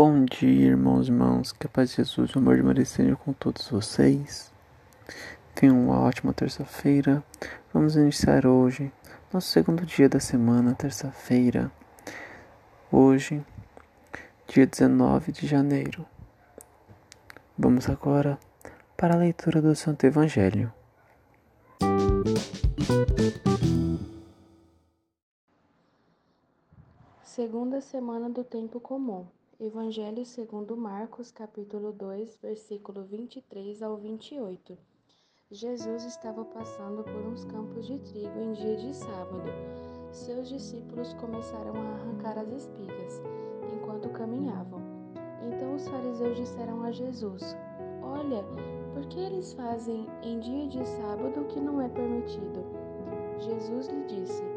Bom dia, irmãos e irmãs, que a paz de Jesus e o amor de Maria esteja com todos vocês. Tenham uma ótima terça-feira. Vamos iniciar hoje, nosso segundo dia da semana, terça-feira. Hoje, dia 19 de janeiro. Vamos agora para a leitura do Santo Evangelho. Segunda semana do tempo comum. Evangelho segundo Marcos, capítulo 2, versículo 23 ao 28. Jesus estava passando por uns campos de trigo em dia de sábado. Seus discípulos começaram a arrancar as espigas enquanto caminhavam. Então os fariseus disseram a Jesus: Olha, por que eles fazem em dia de sábado o que não é permitido? Jesus lhe disse: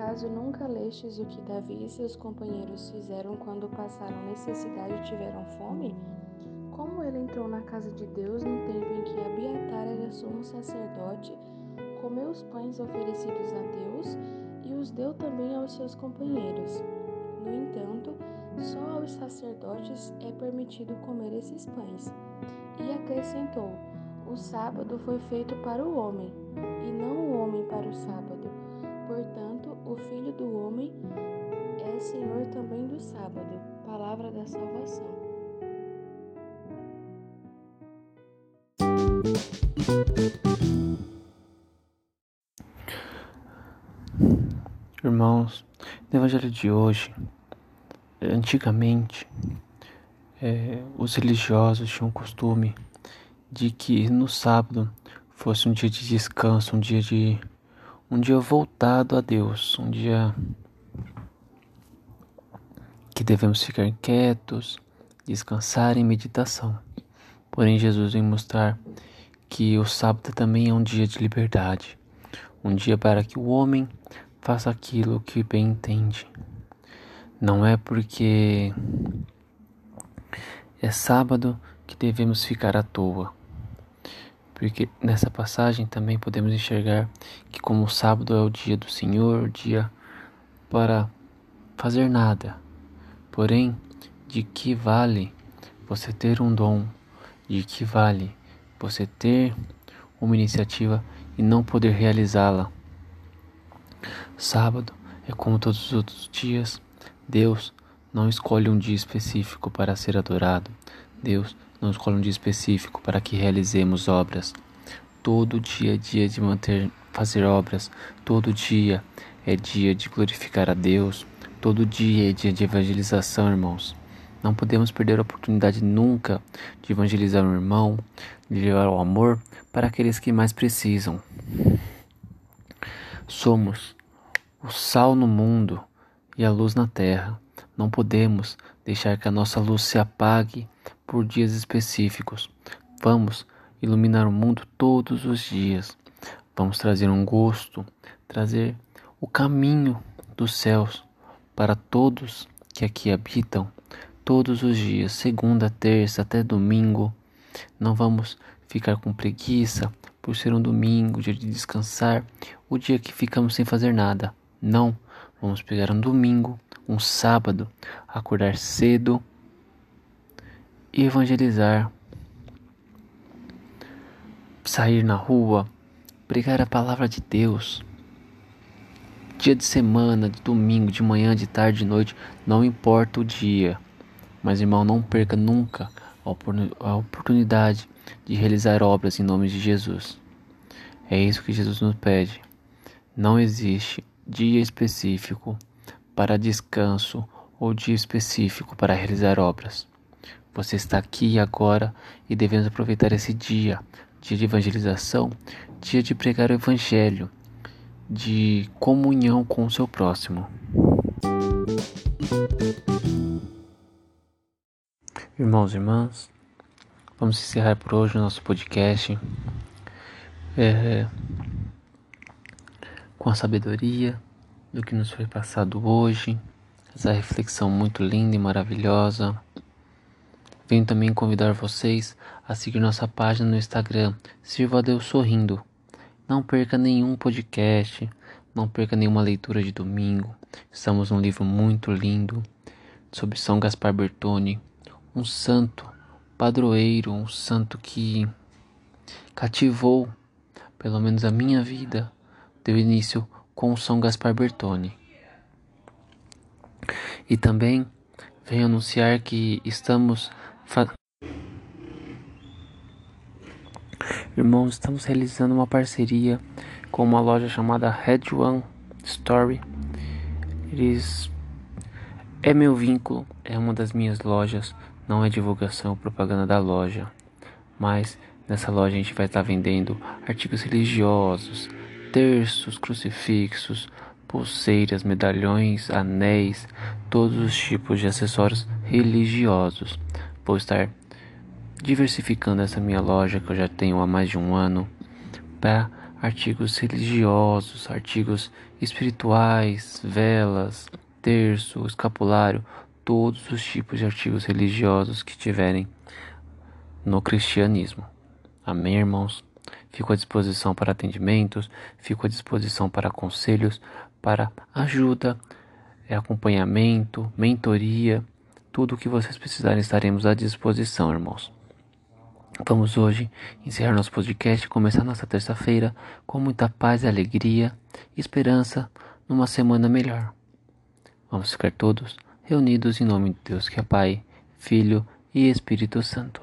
acaso nunca lestes o que Davi e seus companheiros fizeram quando passaram necessidade e tiveram fome? Como ele entrou na casa de Deus no tempo em que Abiatar era sumo sacerdote, comeu os pães oferecidos a Deus e os deu também aos seus companheiros. No entanto, só aos sacerdotes é permitido comer esses pães. E acrescentou: O sábado foi feito para o homem, e não o homem para o sábado. Portanto, o Filho do homem é Senhor também do sábado. Palavra da salvação. Irmãos, no Evangelho de hoje, antigamente, é, os religiosos tinham o costume de que no sábado fosse um dia de descanso, um dia de um dia voltado a Deus, um dia que devemos ficar quietos, descansar em meditação. Porém, Jesus vem mostrar que o sábado também é um dia de liberdade, um dia para que o homem faça aquilo que bem entende. Não é porque é sábado que devemos ficar à toa. Porque nessa passagem também podemos enxergar que, como o sábado é o dia do Senhor, o dia para fazer nada. Porém, de que vale você ter um dom? De que vale você ter uma iniciativa e não poder realizá-la? Sábado é como todos os outros dias, Deus não escolhe um dia específico para ser adorado. Deus não escolhe um dia específico para que realizemos obras. Todo dia é dia de manter, fazer obras. Todo dia é dia de glorificar a Deus. Todo dia é dia de evangelização, irmãos. Não podemos perder a oportunidade nunca de evangelizar um irmão, de levar o amor para aqueles que mais precisam. Somos o sal no mundo e a luz na terra. Não podemos deixar que a nossa luz se apague por dias específicos. Vamos iluminar o mundo todos os dias. Vamos trazer um gosto, trazer o caminho dos céus para todos que aqui habitam, todos os dias, segunda, terça até domingo. Não vamos ficar com preguiça por ser um domingo, dia de descansar, o dia que ficamos sem fazer nada. Não, vamos pegar um domingo um sábado, acordar cedo e evangelizar, sair na rua, pregar a palavra de Deus. Dia de semana, de domingo, de manhã, de tarde, de noite, não importa o dia. Mas, irmão, não perca nunca a oportunidade de realizar obras em nome de Jesus. É isso que Jesus nos pede. Não existe dia específico para descanso ou dia específico para realizar obras. Você está aqui agora e devemos aproveitar esse dia, dia de evangelização, dia de pregar o evangelho, de comunhão com o seu próximo. Irmãos e irmãs, vamos encerrar por hoje o nosso podcast é, com a sabedoria do que nos foi passado hoje, essa reflexão muito linda e maravilhosa. Venho também convidar vocês a seguir nossa página no Instagram, Sirva a Deus Sorrindo. Não perca nenhum podcast, não perca nenhuma leitura de domingo. Estamos num livro muito lindo sobre São Gaspar Bertone, um santo padroeiro, um santo que cativou, pelo menos a minha vida, deu início com São Gaspar Bertone. E também venho anunciar que estamos Irmãos, estamos realizando uma parceria com uma loja chamada Red One Story. Eles é meu vínculo, é uma das minhas lojas não é divulgação ou propaganda da loja, mas nessa loja a gente vai estar vendendo artigos religiosos, terços, crucifixos, pulseiras, medalhões, anéis, todos os tipos de acessórios religiosos. Vou estar diversificando essa minha loja que eu já tenho há mais de um ano para artigos religiosos, artigos espirituais, velas, terço, escapulário, todos os tipos de artigos religiosos que tiverem no cristianismo. Amém, irmãos? Fico à disposição para atendimentos, fico à disposição para conselhos, para ajuda, acompanhamento, mentoria, tudo o que vocês precisarem estaremos à disposição, irmãos. Vamos hoje encerrar nosso podcast e começar nossa terça-feira com muita paz alegria e esperança numa semana melhor. Vamos ficar todos reunidos em nome de Deus que é Pai, Filho e Espírito Santo.